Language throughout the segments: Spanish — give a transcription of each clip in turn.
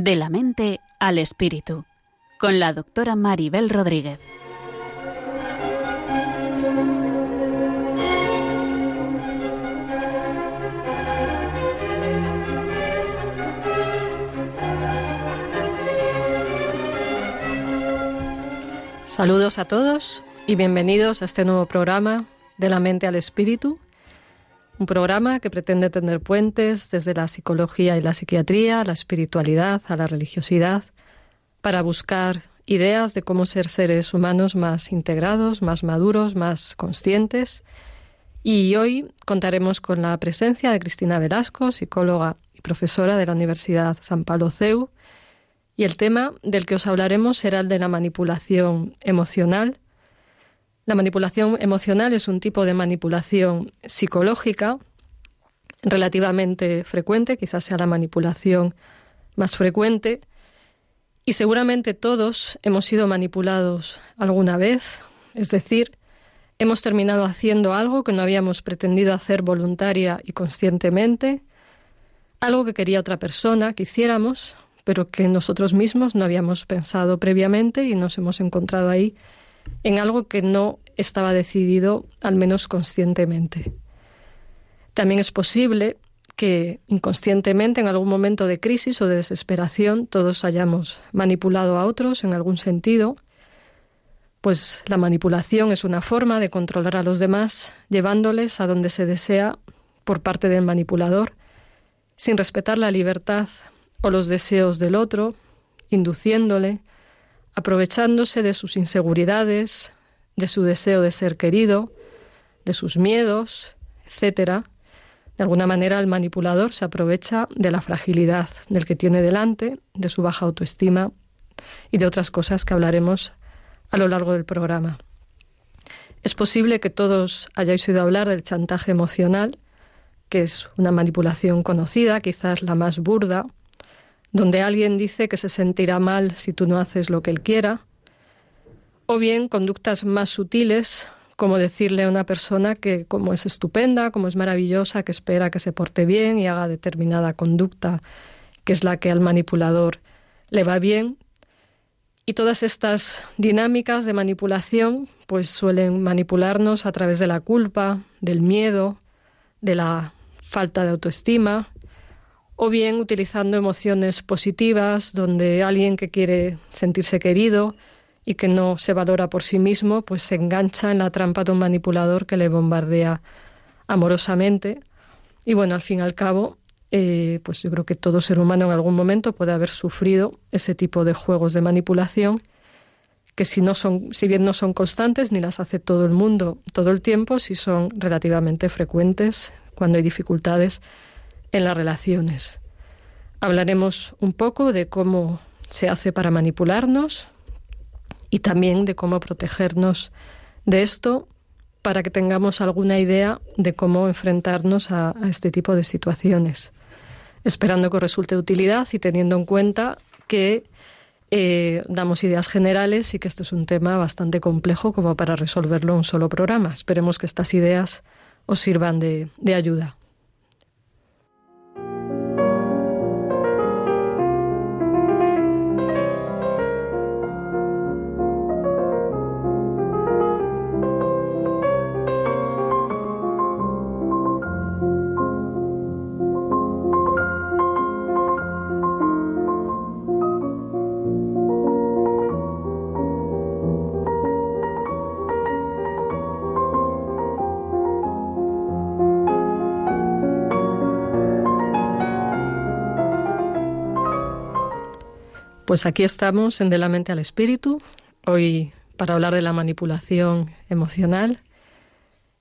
De la mente al espíritu, con la doctora Maribel Rodríguez. Saludos a todos y bienvenidos a este nuevo programa de la mente al espíritu, un programa que pretende tener puentes desde la psicología y la psiquiatría, la espiritualidad, a la religiosidad, para buscar ideas de cómo ser seres humanos más integrados, más maduros, más conscientes. Y hoy contaremos con la presencia de Cristina Velasco, psicóloga y profesora de la Universidad San Pablo CEU, y el tema del que os hablaremos será el de la manipulación emocional, la manipulación emocional es un tipo de manipulación psicológica relativamente frecuente, quizás sea la manipulación más frecuente, y seguramente todos hemos sido manipulados alguna vez, es decir, hemos terminado haciendo algo que no habíamos pretendido hacer voluntaria y conscientemente, algo que quería otra persona que hiciéramos, pero que nosotros mismos no habíamos pensado previamente y nos hemos encontrado ahí en algo que no estaba decidido, al menos conscientemente. También es posible que inconscientemente, en algún momento de crisis o de desesperación, todos hayamos manipulado a otros en algún sentido, pues la manipulación es una forma de controlar a los demás, llevándoles a donde se desea por parte del manipulador, sin respetar la libertad o los deseos del otro, induciéndole, aprovechándose de sus inseguridades, de su deseo de ser querido, de sus miedos, etc. De alguna manera el manipulador se aprovecha de la fragilidad del que tiene delante, de su baja autoestima y de otras cosas que hablaremos a lo largo del programa. Es posible que todos hayáis oído hablar del chantaje emocional, que es una manipulación conocida, quizás la más burda, donde alguien dice que se sentirá mal si tú no haces lo que él quiera, o bien conductas más sutiles, como decirle a una persona que como es estupenda, como es maravillosa, que espera que se porte bien y haga determinada conducta, que es la que al manipulador le va bien. Y todas estas dinámicas de manipulación pues suelen manipularnos a través de la culpa, del miedo, de la falta de autoestima, o bien utilizando emociones positivas, donde alguien que quiere sentirse querido y que no se valora por sí mismo, pues se engancha en la trampa de un manipulador que le bombardea amorosamente. Y bueno, al fin y al cabo, eh, pues yo creo que todo ser humano en algún momento puede haber sufrido ese tipo de juegos de manipulación que si no son, si bien no son constantes ni las hace todo el mundo todo el tiempo, sí son relativamente frecuentes cuando hay dificultades en las relaciones. Hablaremos un poco de cómo se hace para manipularnos y también de cómo protegernos de esto para que tengamos alguna idea de cómo enfrentarnos a, este tipo de situaciones, esperando que resulte de utilidad y teniendo en cuenta que eh, damos ideas generales y que esto es un tema bastante complejo como para resolverlo en un solo programa. Esperemos que estas ideas os sirvan de ayuda. Pues aquí estamos en De la mente al espíritu, hoy para hablar de la manipulación emocional.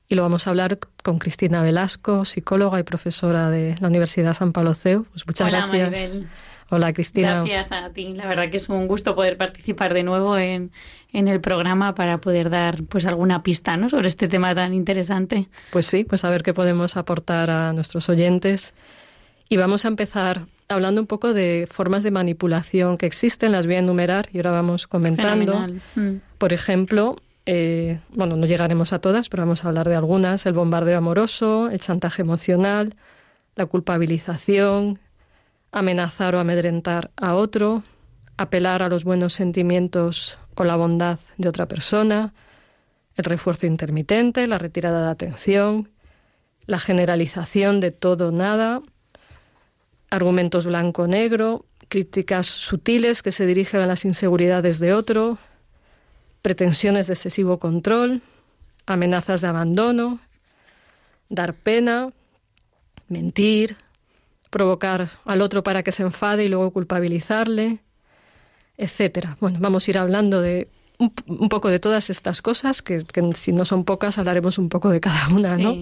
Y lo vamos a hablar con Cristina Velasco, psicóloga y profesora de la Universidad San Pablo CEU. Pues muchas Hola, gracias. Maribel. Hola, Cristina. Gracias a ti. La verdad que es un gusto poder participar de nuevo en, en el programa para poder dar pues alguna pista ¿no? sobre este tema tan interesante. Pues sí, pues a ver qué podemos aportar a nuestros oyentes. Y vamos a empezar hablando un poco de formas de manipulación que existen, las voy a enumerar y ahora vamos comentando. Mm. Por ejemplo, eh, bueno, no llegaremos a todas, pero vamos a hablar de algunas. El bombardeo amoroso, el chantaje emocional, la culpabilización, amenazar o amedrentar a otro, apelar a los buenos sentimientos o la bondad de otra persona, el refuerzo intermitente, la retirada de atención, la generalización de todo nada, argumentos blanco-negro, críticas sutiles que se dirigen a las inseguridades de otro, pretensiones de excesivo control, amenazas de abandono, dar pena, mentir, provocar al otro para que se enfade y luego culpabilizarle, etcétera. Bueno, vamos a ir hablando de un, poco de todas estas cosas, que, si no son pocas hablaremos un poco de cada una, ¿no?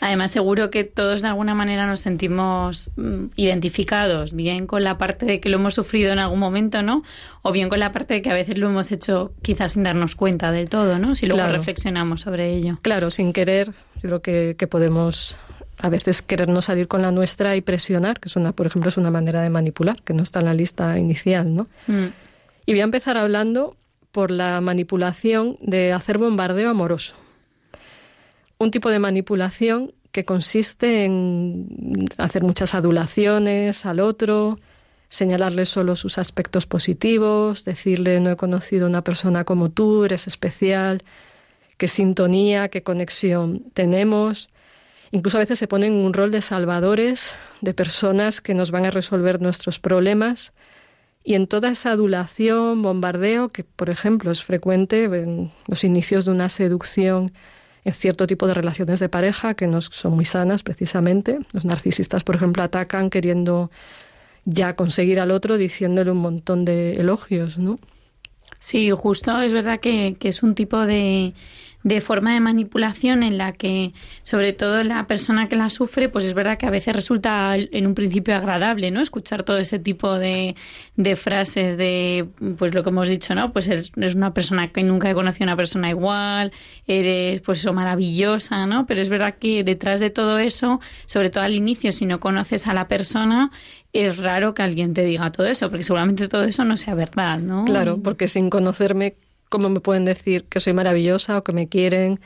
Además, seguro que todos de alguna manera nos sentimos mm, identificados, bien con la parte de que lo hemos sufrido en algún momento, ¿no? O bien con la parte de que a veces lo hemos hecho quizás sin darnos cuenta del todo, ¿no? Si luego reflexionamos sobre ello. Claro, sin querer, yo creo que, podemos a veces querernos salir con la nuestra y presionar, que es una, por ejemplo, es una manera de manipular, que no está en la lista inicial, ¿no? Mm. Y voy a empezar hablando por la manipulación de hacer bombardeo amoroso. Un tipo de manipulación que consiste en hacer muchas adulaciones al otro, señalarle solo sus aspectos positivos, decirle no he conocido una persona como tú, eres especial, qué sintonía, qué conexión tenemos. Incluso a veces se ponen en un rol de salvadores, de personas que nos van a resolver nuestros problemas y en toda esa adulación, bombardeo, que por ejemplo es frecuente en los inicios de una seducción en cierto tipo de relaciones de pareja que no son muy sanas precisamente. Los narcisistas, por ejemplo, atacan queriendo ya conseguir al otro diciéndole un montón de elogios, ¿no? Sí, justo es verdad que, que es un tipo de, de forma de manipulación en la que, sobre todo la persona que la sufre, pues es verdad que a veces resulta en un principio agradable, ¿no? Escuchar todo ese tipo de, de frases de, pues lo que hemos dicho, ¿no? Pues eres, una persona que nunca he conocido a una persona igual, eres, pues maravillosa, ¿no? Pero es verdad que detrás de todo eso, sobre todo al inicio, si no conoces a la persona, es raro que alguien te diga todo eso, porque seguramente todo eso no sea verdad, ¿no? Claro, porque sin conocerme cómo me pueden decir que soy maravillosa o que me quieren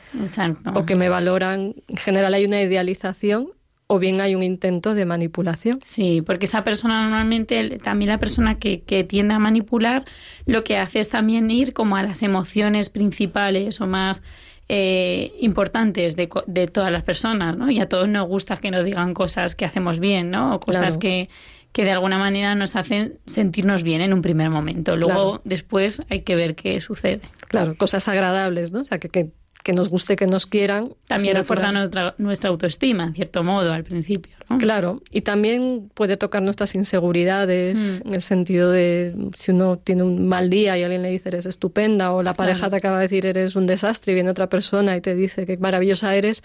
o que me valoran. En general hay una idealización o bien hay un intento de manipulación. Sí, porque esa persona normalmente, también la persona que, que, tiende a manipular, lo que hace es también ir como a las emociones principales o más eh, importantes de, de, todas las personas, ¿no? Y a todos nos gusta que nos digan cosas que hacemos bien, ¿no? O cosas que que de alguna manera nos hacen sentirnos bien en un primer momento. Luego, después, hay que ver qué sucede. Claro, cosas agradables, ¿no? O sea, que, que, nos guste, que nos quieran. También refuerza nuestra, nuestra, autoestima, en cierto modo, al principio. ¿no? Claro, y también puede tocar nuestras inseguridades, mm. en el sentido de si uno tiene un mal día y alguien le dice eres estupenda, o la pareja te acaba de decir eres un desastre y viene otra persona y te dice que maravillosa eres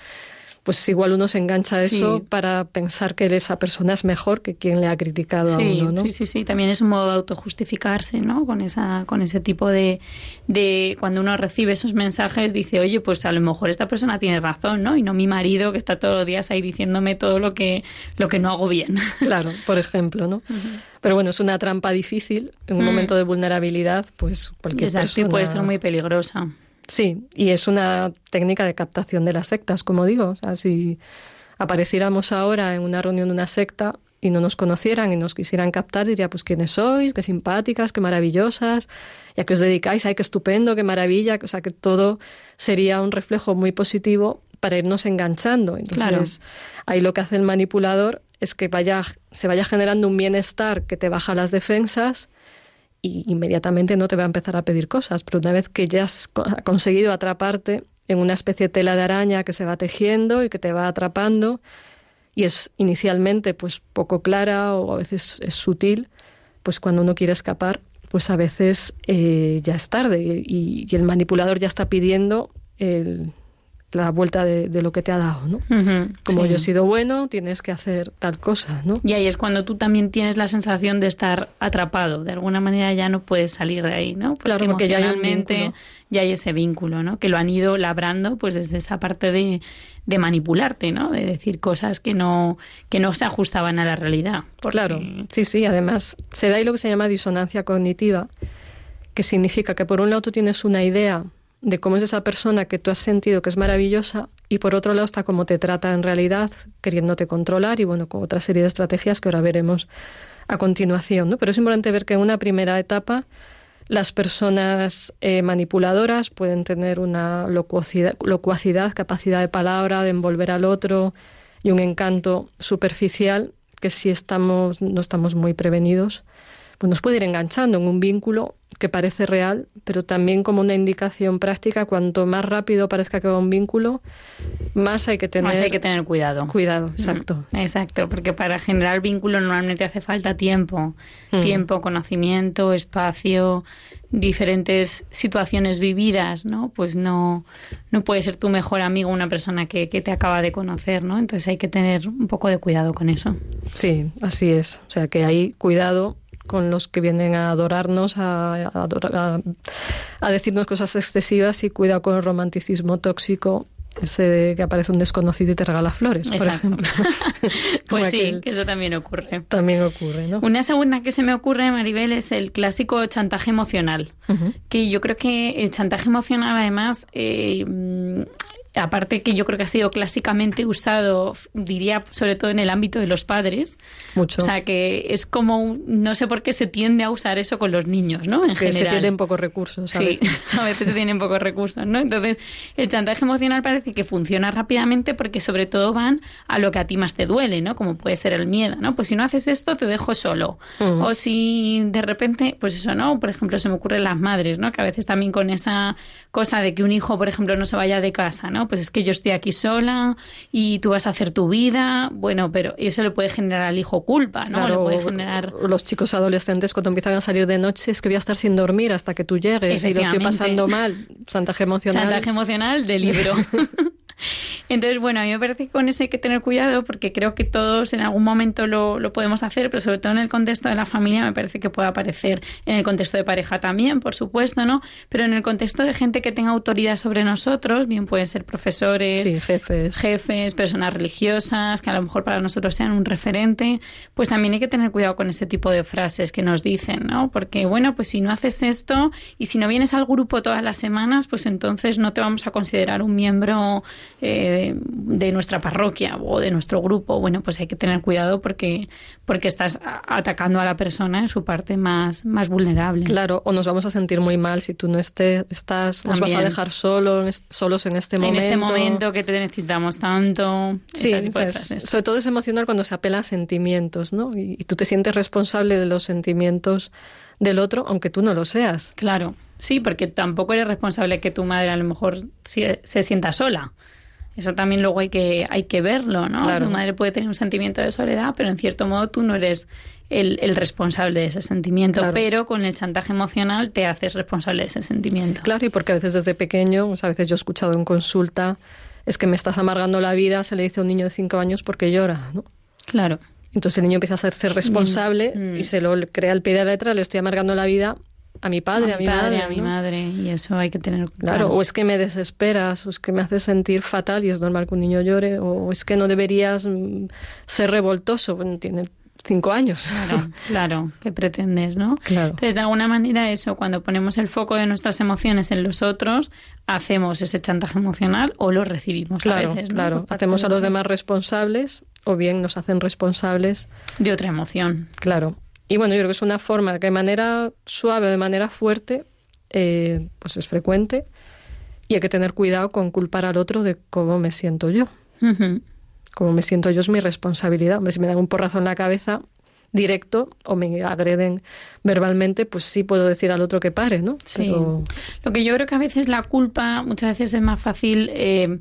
pues igual uno se engancha a eso para pensar que esa persona es mejor que quien le ha criticado a uno, ¿no? Sí, sí, sí. También es un modo de autojustificarse, ¿no? Con esa, con ese tipo de, de cuando uno recibe esos mensajes dice, oye, pues a lo mejor esta persona tiene razón, ¿no? Y no mi marido que está todos los días ahí diciéndome todo lo que, lo que no hago bien. Claro, por ejemplo, ¿no? Pero bueno, es una trampa difícil. En un mm. momento de vulnerabilidad, pues cualquier Exacto, persona... puede ser muy peligrosa. Sí, y es una técnica de captación de las sectas, como digo. O sea, si apareciéramos ahora en una reunión de una secta y no nos conocieran y nos quisieran captar, diría, pues quiénes sois, qué simpáticas, qué maravillosas, ya que os dedicáis, ay, qué estupendo, qué maravilla, o sea, que todo sería un reflejo muy positivo para irnos enganchando. Entonces, ahí lo que hace el manipulador es que vaya, se vaya generando un bienestar que te baja las defensas y inmediatamente no te va a empezar a pedir cosas, pero una vez que ya has conseguido atraparte en una especie de tela de araña que se va tejiendo y que te va atrapando y es inicialmente pues poco clara o a veces es sutil, pues cuando uno quiere escapar, pues a veces eh, ya es tarde y, y, el manipulador ya está pidiendo el, la vuelta de, lo que te ha dado, ¿no? Como yo he sido bueno, tienes que hacer tal cosa, ¿no? Y ahí es cuando tú también tienes la sensación de estar atrapado, de alguna manera ya no puedes salir de ahí, ¿no? claro, porque ya hay, ya hay ese vínculo, ¿no? Que lo han ido labrando pues desde esa parte de, de manipularte, ¿no? De decir cosas que no, que no se ajustaban a la realidad. Claro, sí, sí, además se da ahí lo que se llama disonancia cognitiva, que significa que por un lado tú tienes una idea de cómo es esa persona que tú has sentido que es maravillosa y por otro lado está cómo te trata en realidad, queriéndote controlar y bueno, con otra serie de estrategias que ahora veremos a continuación, ¿no? Pero es importante ver que en una primera etapa las personas eh, manipuladoras pueden tener una locuacidad, locuacidad, capacidad de palabra, de envolver al otro y un encanto superficial que si estamos, no estamos muy prevenidos, pues nos puede ir enganchando en un vínculo que parece real, pero también como una indicación práctica, cuanto más rápido parezca que va un vínculo, más hay que tener, más hay que tener cuidado. Cuidado, exacto. Mm, exacto, porque para generar vínculo normalmente hace falta tiempo, mm. tiempo, conocimiento, espacio, diferentes situaciones vividas, ¿no? Pues no, no puede ser tu mejor amigo una persona que, que te acaba de conocer, ¿no? Entonces hay que tener un poco de cuidado con eso. Sí, así es. O sea que hay cuidado con los que vienen a adorarnos, a, a, decirnos cosas excesivas y cuidado con el romanticismo tóxico ese que aparece un desconocido y te regala flores, por ejemplo. pues sí, que eso también ocurre. También ocurre, ¿no? Una segunda que se me ocurre, Maribel, es el clásico chantaje emocional. Que yo creo que el chantaje emocional, además, eh, aparte que yo creo que ha sido clásicamente usado, diría sobre todo en el ámbito de los padres. Mucho. O sea, que es como, no sé por qué se tiende a usar eso con los niños, ¿no? En que se tienen pocos recursos. Sí, a veces se tienen pocos recursos, ¿no? Entonces, el chantaje emocional parece que funciona rápidamente porque sobre todo van a lo que a ti más te duele, ¿no? Como puede ser el miedo, ¿no? Pues si no haces esto, te dejo solo. O si de repente, pues eso, ¿no? Por ejemplo, se me ocurren las madres, ¿no? Que a veces también con esa cosa de que un hijo, por ejemplo, no se vaya de casa, ¿no? Pues es que yo estoy aquí sola y tú vas a hacer tu vida. Bueno, pero eso le puede generar al hijo culpa, ¿no? le puede generar... Los chicos adolescentes cuando empiezan a salir de noche es que voy a estar sin dormir hasta que tú llegues y lo estoy pasando mal. Chantaje emocional. Chantaje emocional de libro. Entonces, bueno, a mí me parece que con eso hay que tener cuidado porque creo que todos en algún momento lo, lo, podemos hacer, pero sobre todo en el contexto de la familia me parece que puede aparecer, en el contexto de pareja también, por supuesto, ¿no? Pero en el contexto de gente que tenga autoridad sobre nosotros, bien pueden ser profesores, jefes. jefes, personas religiosas, que a lo mejor para nosotros sean un referente, pues también hay que tener cuidado con ese tipo de frases que nos dicen, ¿no? Porque, bueno, pues si no haces esto y si no vienes al grupo todas las semanas, pues entonces no te vamos a considerar un miembro eh, de nuestra parroquia o de nuestro grupo, bueno, pues hay que tener cuidado porque, porque estás atacando a la persona en su parte más, más vulnerable. Claro, o nos vamos a sentir muy mal si tú no estés, estás, nos vas a dejar solo, solos en este momento. En este momento que te necesitamos tanto. Sí, sobre todo es emocional cuando se apela a sentimientos, ¿no? y tú te sientes responsable de los sentimientos del otro, aunque tú no lo seas. Claro, sí, porque tampoco eres responsable que tu madre a lo mejor se, sienta sola. Eso también luego hay que, hay que verlo, ¿no? Su madre puede tener un sentimiento de soledad, pero en cierto modo tú no eres el, el responsable de ese sentimiento, pero con el chantaje emocional te haces responsable de ese sentimiento. Claro, y porque a veces desde pequeño, a veces yo he escuchado en consulta, es que me estás amargando la vida, se le dice a un niño de cinco años porque llora, ¿no? Claro. Entonces el niño empieza a hacerse responsable y mm. se lo crea al pie de la letra, le estoy amargando la vida a mi padre, a, mi, padre, a mi madre, y eso hay que tener claro. O es que me desesperas, o es que me haces sentir fatal y es normal que un niño llore, o es que no deberías mm, ser revoltoso, bueno, tiene cinco años. Claro, claro, ¿qué pretendes, no? Claro. Entonces, de alguna manera, eso, cuando ponemos el foco de nuestras emociones en los otros, hacemos ese chantaje emocional o lo recibimos claro, a veces. Claro, hacemos a los demás responsables o bien nos hacen responsables de otra emoción. Claro. Y bueno, yo creo que es una forma que de manera suave o de manera fuerte, eh, pues es frecuente y hay que tener cuidado con culpar al otro de cómo me siento yo. Cómo me siento yo es mi responsabilidad. Hombre, si me dan un porrazo en la cabeza directo o me agreden verbalmente, pues sí puedo decir al otro que pare, ¿no? Sí. Lo que yo creo que a veces la culpa, muchas veces es más fácil eh,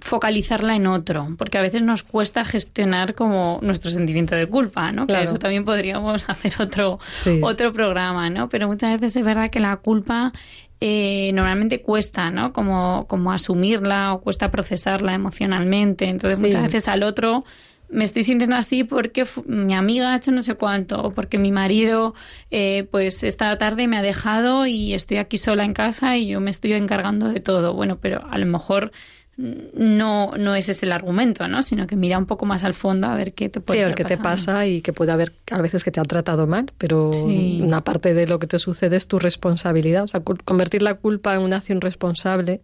focalizarla en otro, porque a veces nos cuesta gestionar como nuestro sentimiento de culpa, ¿no? Que eso también podríamos hacer otro, otro programa, ¿no? Pero muchas veces es verdad que la culpa eh, normalmente cuesta, ¿no? Como, como asumirla o cuesta procesarla emocionalmente. Entonces muchas veces al otro me estoy sintiendo así porque mi amiga ha hecho no sé cuánto, o porque mi marido, eh, pues esta tarde me ha dejado y estoy aquí sola en casa y yo me estoy encargando de todo. Bueno, pero a lo mejor no, no ese es el argumento, ¿no? Sino que mira un poco más al fondo a ver qué te puede Sí, a ver qué te pasa y que puede haber a veces que te han tratado mal, pero una parte de lo que te sucede es tu responsabilidad. O sea, convertir la culpa en una acción responsable,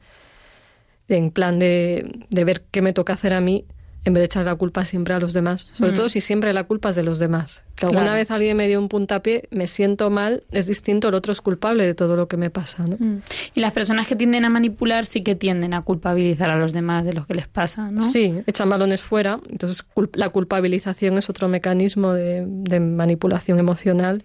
en plan de, de ver qué me toca hacer a mí, en vez de echar la culpa siempre a los demás. Sobre Mm. todo si siempre la culpa es de los demás. Que alguna Claro. vez alguien me dio un puntapié, me siento mal, es distinto, el otro es culpable de todo lo que me pasa, ¿no? Mm. Y las personas que tienden a manipular sí que tienden a culpabilizar a los demás de lo que les pasa, ¿no? Sí, echan balones fuera. Entonces, cul- la culpabilización es otro mecanismo de, de manipulación emocional,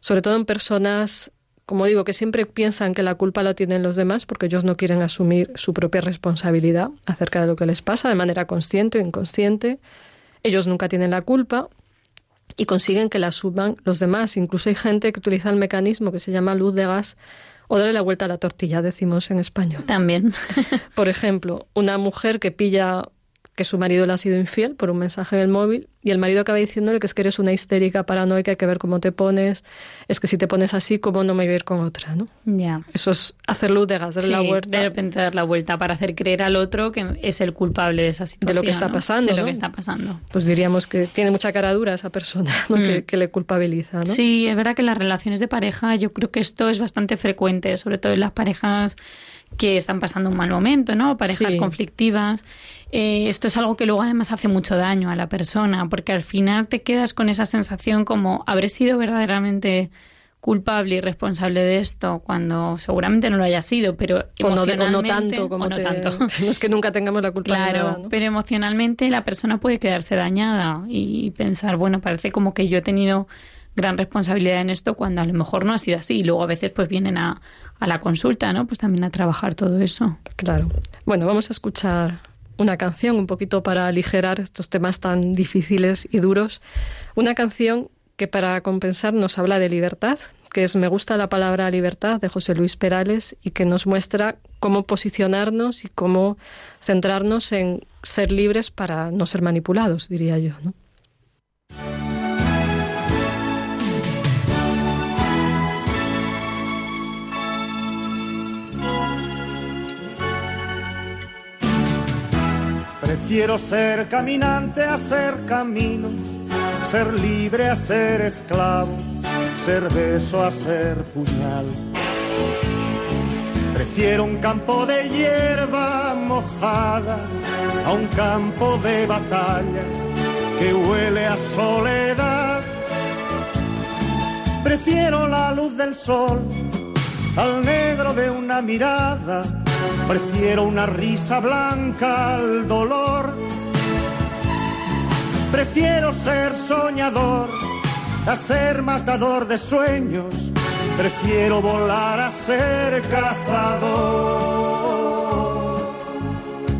sobre todo en personas, como digo, que siempre piensan que la culpa la tienen los demás porque ellos no quieren asumir su propia responsabilidad acerca de lo que les pasa de manera consciente o inconsciente. Ellos nunca tienen la culpa y consiguen que la asuman los demás. Incluso hay gente que utiliza el mecanismo que se llama luz de gas o darle la vuelta a la tortilla, decimos en español. También. Por ejemplo, una mujer que pilla que su marido le ha sido infiel por un mensaje en el móvil y el marido acaba diciéndole que es que eres una histérica paranoica, hay que ver cómo te pones, es que si te pones así, ¿cómo no me voy a ir con otra? ¿no? ya. Eso es hacer luz de gas, la Sí, vuelta. de repente dar la vuelta para hacer creer al otro que es el culpable de esa situación. De lo que está ¿no? pasando, De lo ¿no? que está pasando. Pues diríamos que tiene mucha cara dura esa persona ¿no? Mm. que, que le culpabiliza. ¿no? Sí, es verdad que en las relaciones de pareja yo creo que esto es bastante frecuente, sobre todo en las parejas que están pasando un mal momento, ¿no? Parejas Sí. conflictivas. Eh, esto es algo que luego además hace mucho daño a la persona, porque al final te quedas con esa sensación como habré sido verdaderamente culpable y responsable de esto cuando seguramente no lo haya sido, pero O no, de- o no tanto como o no te- tanto. No es que nunca tengamos la culpa de Claro, nada, ¿no? pero emocionalmente la persona puede quedarse dañada y pensar, bueno, parece como que yo he tenido gran responsabilidad en esto cuando a lo mejor no ha sido así. Y luego a veces pues vienen a, a la consulta, ¿no? Pues también a trabajar todo eso. Claro. Bueno, vamos a escuchar una canción un poquito para aligerar estos temas tan difíciles y duros. Una canción que para compensar nos habla de libertad, que es Me gusta la palabra libertad de José Luis Perales y que nos muestra cómo posicionarnos y cómo centrarnos en ser libres para no ser manipulados, diría yo, ¿no? Prefiero ser caminante a ser camino, ser libre a ser esclavo, ser beso a ser puñal. Prefiero un campo de hierba mojada a un campo de batalla que huele a soledad. Prefiero la luz del sol al negro de una mirada. Prefiero una risa blanca al dolor. Prefiero ser soñador a ser matador de sueños. Prefiero volar a ser cazador.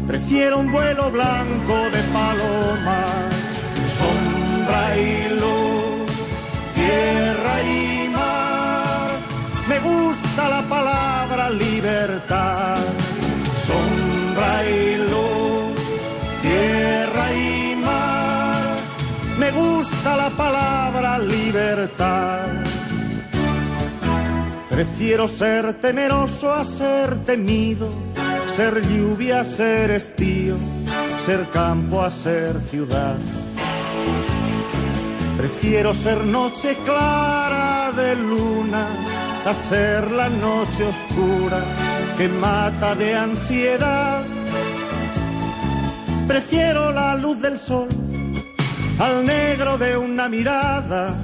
Prefiero un vuelo blanco de palomas, sombra y luz, tierra y mar. Me gusta la palabra libertad, libertad. Prefiero ser temeroso a ser temido, ser lluvia a ser estío, ser campo a ser ciudad. Prefiero ser noche clara de luna a ser la noche oscura que mata de ansiedad. Prefiero la luz del sol al negro de una mirada.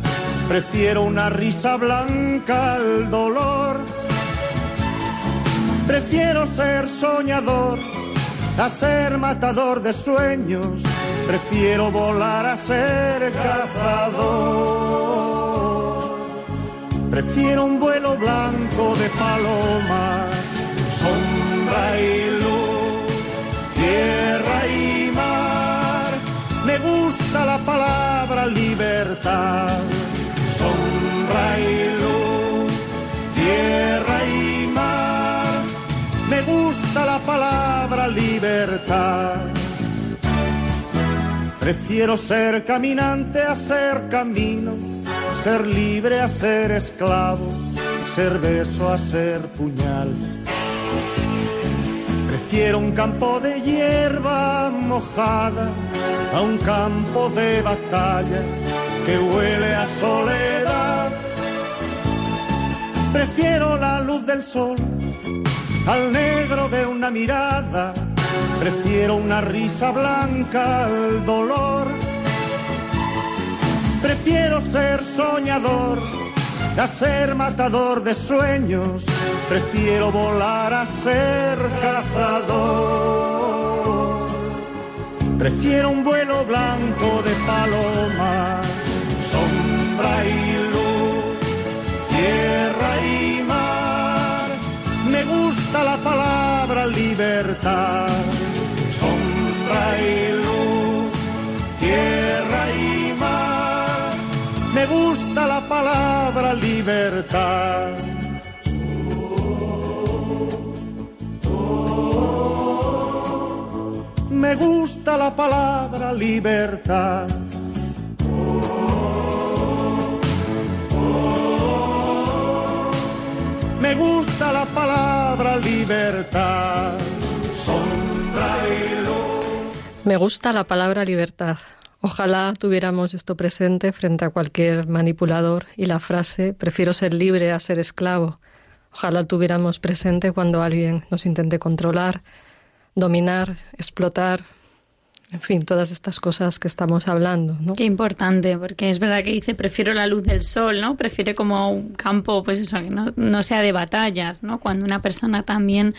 Prefiero una risa blanca al dolor. Prefiero ser soñador a ser matador de sueños. Prefiero volar a ser cazador. Prefiero un vuelo blanco de palomas, sombra y luz, tierra gusta la palabra libertad, sombra y luz, tierra y mar. Me gusta la palabra libertad. Prefiero ser caminante a ser camino, ser libre a ser esclavo, ser beso a ser puñal. Prefiero un campo de hierba mojada a un campo de batalla que huele a soledad. Prefiero la luz del sol al negro de una mirada. Prefiero una risa blanca al dolor. Prefiero ser soñador a ser matador de sueños. Prefiero volar a ser cazador. Prefiero un vuelo blanco de palomas, sombra y luz, tierra y mar. Me gusta la palabra libertad sombra y luz, tierra y mar. Me gusta la palabra Me gusta la palabra libertad. Me gusta la palabra libertad. Me gusta la palabra libertad. Ojalá tuviéramos esto presente frente a cualquier manipulador y la frase prefiero ser libre a ser esclavo. Ojalá tuviéramos presente cuando alguien nos intente controlar, dominar, explotar, en fin, todas estas cosas que estamos hablando, ¿no? Qué importante, porque es verdad que dice prefiero la luz del sol, ¿no? Prefiere como un campo, pues eso, que no, no sea de batallas, ¿no? Cuando una persona también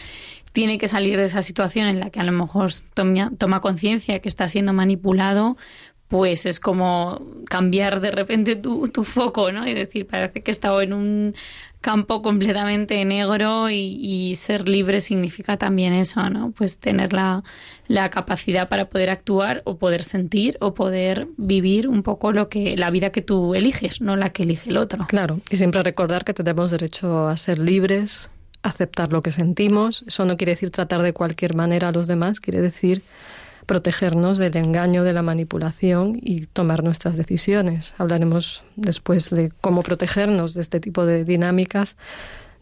tiene que salir de esa situación en la que a lo mejor toma, toma conciencia que está siendo manipulado, pues es como cambiar de repente tu, tu, foco, ¿no? Y decir, parece que he estado en un campo completamente negro y, y, ser libre significa también eso, ¿no? Pues tener la, la, capacidad para poder actuar o poder sentir o poder vivir un poco lo que la vida que tú eliges, no la que elige el otro. Claro, y siempre recordar que tenemos derecho a ser libres, aceptar lo que sentimos. Eso no quiere decir tratar de cualquier manera a los demás, quiere decir protegernos del engaño, de la manipulación y tomar nuestras decisiones. Hablaremos después de cómo protegernos de este tipo de dinámicas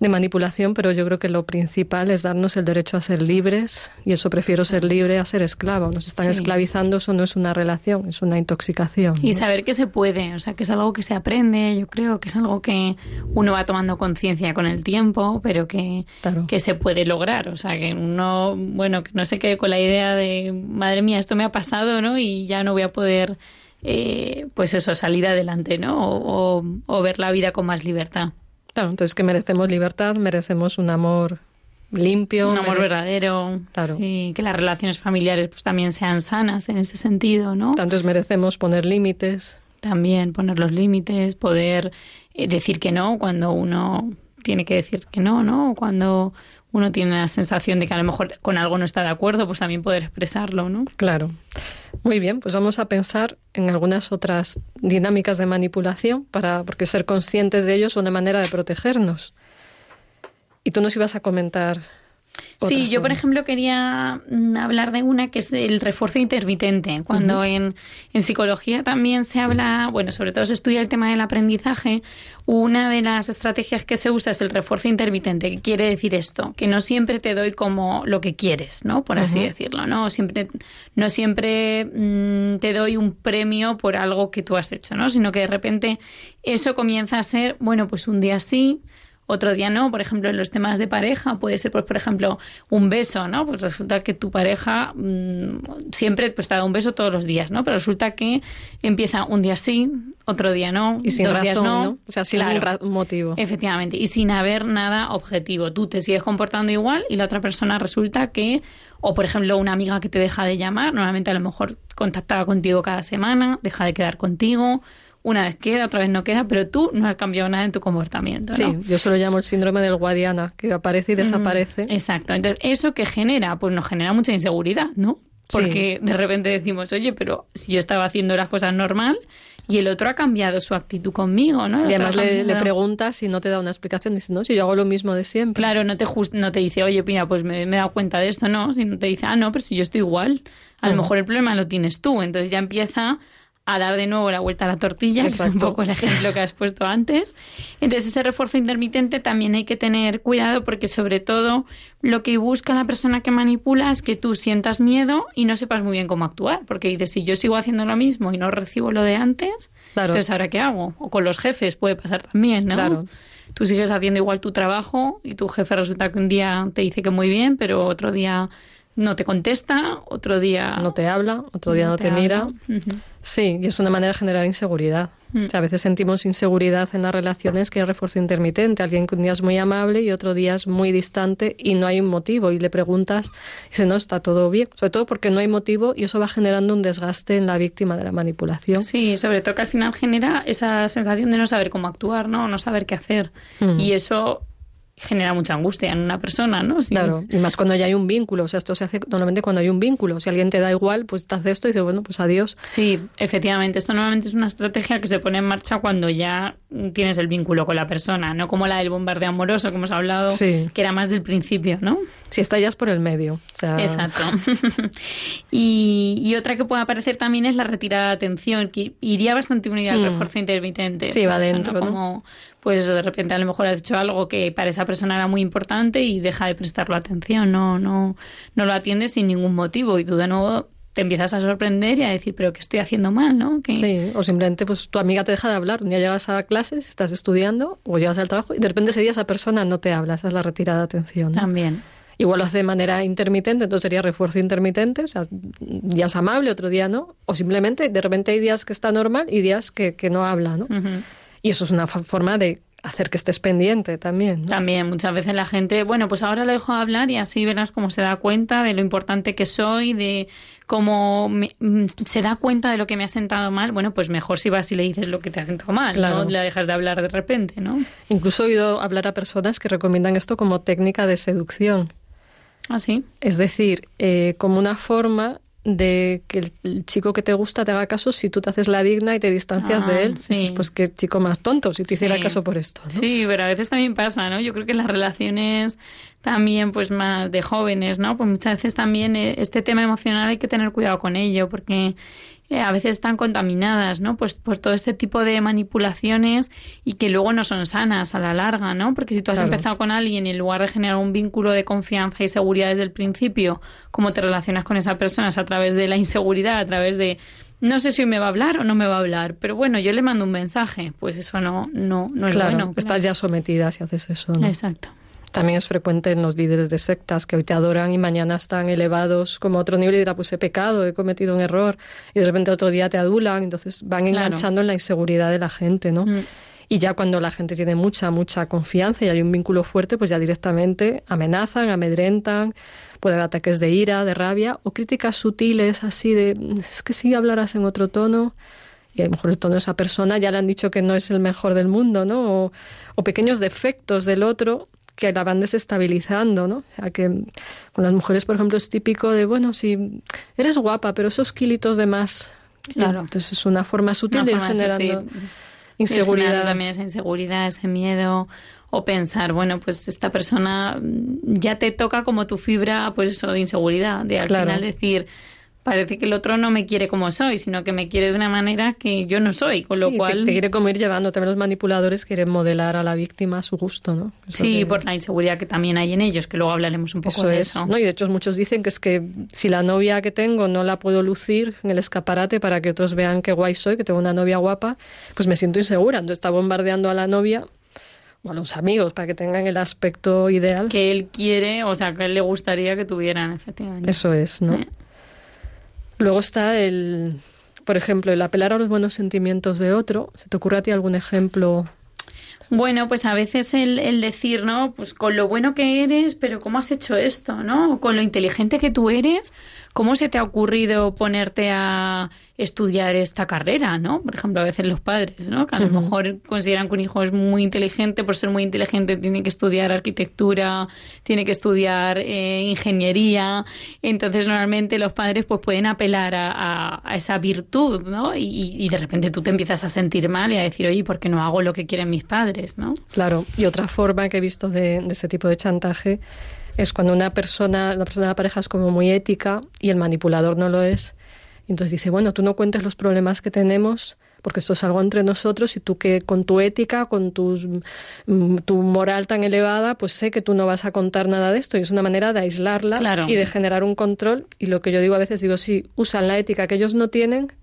de manipulación, pero yo creo que lo principal es darnos el derecho a ser libres y eso prefiero ser libre a ser esclavo. Nos están sí. esclavizando, eso no es una relación, es una intoxicación. Y ¿no? saber que se puede, o sea, que es algo que se aprende, yo creo que es algo que uno va tomando conciencia con el tiempo, pero que, claro. que se puede lograr, o sea, que uno, bueno, que no se quede con la idea de, madre mía, esto me ha pasado, ¿no? Y ya no voy a poder, eh, pues eso, salir adelante, ¿no? O, o, o ver la vida con más libertad. Claro, entonces que merecemos libertad, merecemos un amor limpio. Un amor mere... verdadero. Claro. Sí, que las relaciones familiares pues también sean sanas en ese sentido, ¿no? Entonces merecemos poner límites. También poner los límites, poder eh, decir que no cuando uno tiene que decir que no, ¿no? Cuando uno tiene la sensación de que a lo mejor con algo no está de acuerdo, pues también poder expresarlo, ¿no? Claro. Muy bien, pues vamos a pensar en algunas otras dinámicas de manipulación para porque ser conscientes de ello es una manera de protegernos. Y tú nos ibas a comentar Sí, yo por ejemplo quería mm, hablar de una que es el refuerzo intermitente. Cuando uh -huh. en, en, psicología también se habla, bueno, sobre todo se estudia el tema del aprendizaje, una de las estrategias que se usa es el refuerzo intermitente. ¿Qué quiere decir esto? Que no siempre te doy como lo que quieres, ¿no? Por así uh -huh. decirlo, ¿no? Siempre, no siempre mmm, te doy un premio por algo que tú has hecho, ¿no? Sino que de repente eso comienza a ser, bueno, pues un día sí, otro día no. Por ejemplo, en los temas de pareja puede ser, pues, por ejemplo, un beso, ¿no? Pues resulta que tu pareja mmm, siempre pues, te da un beso todos los días, ¿no? Pero resulta que empieza un día sí, otro día no, y sin dos razón, días no. ¿no? O sea, sin claro, un motivo. Efectivamente, y sin haber nada objetivo. Tú te sigues comportando igual y la otra persona resulta que, o por ejemplo, una amiga que te deja de llamar, normalmente a lo mejor contactaba contigo cada semana, deja de quedar contigo una vez queda, otra vez no queda, pero tú no has cambiado nada en tu comportamiento. ¿no? Sí, yo se lo llamo el síndrome del Guadiana, que aparece y desaparece. Mm, exacto. Entonces, ¿eso que genera? Pues nos genera mucha inseguridad, ¿no? Porque sí. de repente decimos, oye, pero si yo estaba haciendo las cosas normal y el otro ha cambiado su actitud conmigo, ¿no? El y además le, le, preguntas y no te da una explicación, dice, no, si yo hago lo mismo de siempre. Claro, no te, just, no te dice, oye, mira, pues me, me, he dado cuenta de esto, no, sino te dice, ah, no, pero si yo estoy igual, a uh -huh. lo mejor el problema lo tienes tú. Entonces ya empieza a dar de nuevo la vuelta a la tortilla, Exacto. que es un poco el ejemplo que has puesto antes. Entonces, ese refuerzo intermitente también hay que tener cuidado porque, sobre todo, lo que busca la persona que manipula es que tú sientas miedo y no sepas muy bien cómo actuar. Porque dices, si yo sigo haciendo lo mismo y no recibo lo de antes, claro. entonces, ¿ahora qué hago? O con los jefes puede pasar también, ¿no? Claro. Tú sigues haciendo igual tu trabajo y tu jefe resulta que un día te dice que muy bien, pero otro día no te contesta, otro día no te habla, otro día no, te, mira. Sí, y es una manera de generar inseguridad. Mm. a veces sentimos inseguridad en las relaciones que hay refuerzo intermitente. Alguien que un día es muy amable y otro día es muy distante y no hay un motivo. Y le preguntas y dice, no, está todo bien. Sobre todo porque no hay motivo y eso va generando un desgaste en la víctima de la manipulación. Sí, sobre todo que al final genera esa sensación de no saber cómo actuar, ¿no? No saber qué hacer. Mm. Y eso genera mucha angustia en una persona, ¿no? Claro, y más cuando ya hay un vínculo, o sea, esto se hace normalmente cuando hay un vínculo, si alguien te da igual, pues te hace esto y dices, bueno, pues adiós. Sí, efectivamente, esto normalmente es una estrategia que se pone en marcha cuando ya tienes el vínculo con la persona, no como la del bombardeo amoroso que hemos hablado, que era más del principio, ¿no? Si estallas por el medio. Exacto. y, otra que puede aparecer también es la retirada de atención, que iría bastante unida al mm. refuerzo intermitente. Sí, va dentro, Como, pues de repente a lo mejor has hecho algo que para esa persona era muy importante y deja de prestarlo atención, no, no, no lo atiendes sin ningún motivo y tú de nuevo te empiezas a sorprender y a decir, pero ¿qué estoy haciendo mal? ¿no? Sí, o simplemente pues tu amiga te deja de hablar. Un día llegas a clases, estás estudiando o llegas al trabajo y de repente ese día esa persona no te habla. Esa es la retirada de atención. También. Igual lo hace de manera intermitente, entonces sería refuerzo intermitente, o sea, días amable, otro día no. O simplemente de repente hay días que está normal y días que, que no habla, ¿no? Y eso es una forma de hacer que estés pendiente también. También, muchas veces la gente, bueno, pues ahora lo dejo hablar y así verás cómo se da cuenta de lo importante que soy, de cómo mm, se da cuenta de lo que me ha sentado mal. Bueno, pues mejor si vas y le dices lo que te ha sentado mal, no la dejas de hablar de repente, ¿no? Incluso he oído hablar a personas que recomiendan esto como técnica de seducción. ¿Ah, sí? Es decir, eh, como una forma de que el chico que te gusta te haga caso si tú te haces la digna y te distancias de ah, él. Sí. Pues qué chico más tonto si te hiciera caso por esto. Sí, pero a veces también pasa, ¿no? Yo creo que las relaciones también pues más de jóvenes, ¿no? Pues muchas veces también eh, este tema emocional hay que tener cuidado con ello porque a veces están contaminadas, ¿no? Pues por todo este tipo de manipulaciones y que luego no son sanas a la larga, ¿no? Porque si tú has empezado con alguien y en lugar de generar un vínculo de confianza y seguridad desde el principio, cómo te relacionas con esa persona es a través de la inseguridad, a través de no sé si me va a hablar o no me va a hablar, pero bueno, yo le mando un mensaje, pues eso no no no es claro, bueno. Estás ya sometida si haces eso, ¿no? Exacto. También es frecuente en los líderes de sectas que hoy te adoran y mañana están elevados como otro nivel y dirá, pues he pecado, he cometido un error y de repente otro día te adulan, entonces van enganchando en la inseguridad de la gente, ¿no? Mm. Y ya cuando la gente tiene mucha, mucha confianza y hay un vínculo fuerte, pues ya directamente amenazan, amedrentan, puede haber ataques de ira, de rabia o críticas sutiles así de, es que si hablaras en otro tono, y a lo mejor el tono de esa persona ya le han dicho que no es el mejor del mundo, ¿no? o pequeños defectos del otro que la van desestabilizando, ¿no? O sea, que con las mujeres, por ejemplo, es típico de, bueno, si eres guapa, pero esos kilitos de más. Claro. Entonces es una forma sutil de ir generando inseguridad. también esa inseguridad, ese miedo o pensar, bueno, pues esta persona ya te toca como tu fibra, pues eso, de inseguridad, de al final decir, parece que el otro no me quiere como soy, sino que me quiere de una manera que yo no soy, con lo cual... Te, quiere como ir llevando, también los manipuladores quieren modelar a la víctima a su gusto, ¿no? sí, por la inseguridad que también hay en ellos, que luego hablaremos un poco de eso. ¿no? Y de hecho muchos dicen que es que si la novia que tengo no la puedo lucir en el escaparate para que otros vean qué guay soy, que tengo una novia guapa, pues me siento insegura, entonces está bombardeando a la novia o a los amigos para que tengan el aspecto ideal. Que él quiere, o sea, que él le gustaría que tuvieran, efectivamente. Eso es, ¿no? Eh. Luego está el, por ejemplo, el apelar a los buenos sentimientos de otro. ¿Se te ocurre a ti algún ejemplo? Bueno, pues a veces el, el, decir, ¿no? Pues con lo bueno que eres, pero ¿cómo has hecho esto, no? Con lo inteligente que tú eres, ¿cómo se te ha ocurrido ponerte a estudiar esta carrera, ¿no? Por ejemplo, a veces los padres, ¿no? Que a lo mejor consideran que un hijo es muy inteligente, por ser muy inteligente tiene que estudiar arquitectura, tiene que estudiar eh, ingeniería. Entonces, normalmente los padres pues pueden apelar a, esa virtud, ¿no? Y, de repente tú te empiezas a sentir mal y a decir, oye, ¿por qué no hago lo que quieren mis padres, no? Claro. Y otra forma que he visto de, de ese tipo de chantaje es cuando una persona, la persona de la pareja es como muy ética y el manipulador no lo es entonces dice, bueno, tú no cuentes los problemas que tenemos porque esto es algo entre nosotros y tú que con tu ética, con tus, mm, tu moral tan elevada, pues sé que tú no vas a contar nada de esto y es una manera de aislarla y de generar un control. Y lo que yo digo a veces, digo, si usan la ética que ellos no tienen,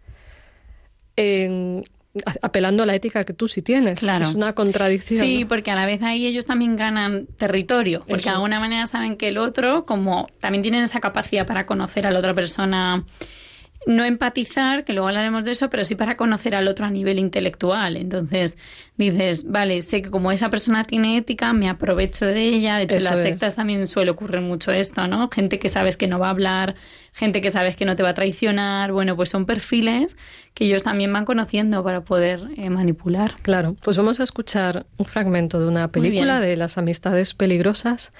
apelando a la ética que tú sí tienes. Claro. Es una contradicción. Sí, porque a la vez ahí ellos también ganan territorio, porque de alguna manera saben que el otro, como también tienen esa capacidad para conocer a la otra persona no empatizar, que luego hablaremos de eso, pero sí para conocer al otro a nivel intelectual. Entonces dices, vale, sé que como esa persona tiene ética, me aprovecho de ella. De hecho, en las sectas también suele ocurrir mucho esto, ¿no? Gente que sabes que no va a hablar, gente que sabes que no te va a traicionar. Bueno, pues son perfiles que ellos también van conociendo para poder eh, manipular. Claro, pues vamos a escuchar un fragmento de una película de las amistades peligrosas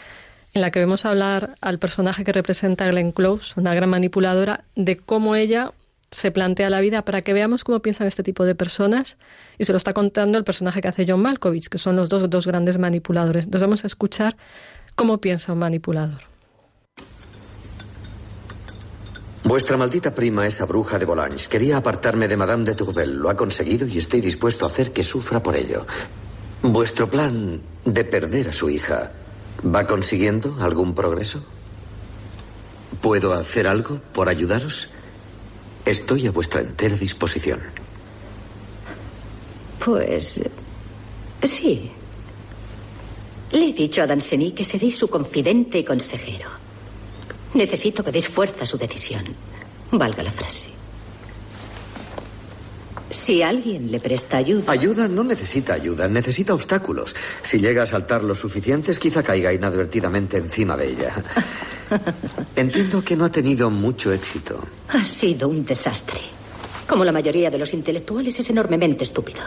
en la que vemos hablar al personaje que representa a Glenn Close, una gran manipuladora, de cómo ella se plantea la vida para que veamos cómo piensan este tipo de personas y se lo está contando el personaje que hace John Malkovich, que son los dos, dos grandes manipuladores. Entonces vamos a escuchar cómo piensa un manipulador. Vuestra maldita prima, esa bruja de Volanges, quería apartarme de Madame de Tourvel. Lo ha conseguido y estoy dispuesto a hacer que sufra por ello. Vuestro plan de perder a su hija ¿Va consiguiendo algún progreso? ¿Puedo hacer algo por ayudaros? Estoy a vuestra entera disposición. Pues... sí. Le he dicho a Danceny que seréis su confidente y consejero. Necesito que deis fuerza a su decisión. Valga la frase. Si alguien le presta ayuda. Ayuda no necesita ayuda, necesita obstáculos. Si llega a saltar los suficientes, quizá caiga inadvertidamente encima de ella. Entiendo que no ha tenido mucho éxito. Ha sido un desastre. Como la mayoría de los intelectuales, es enormemente estúpido.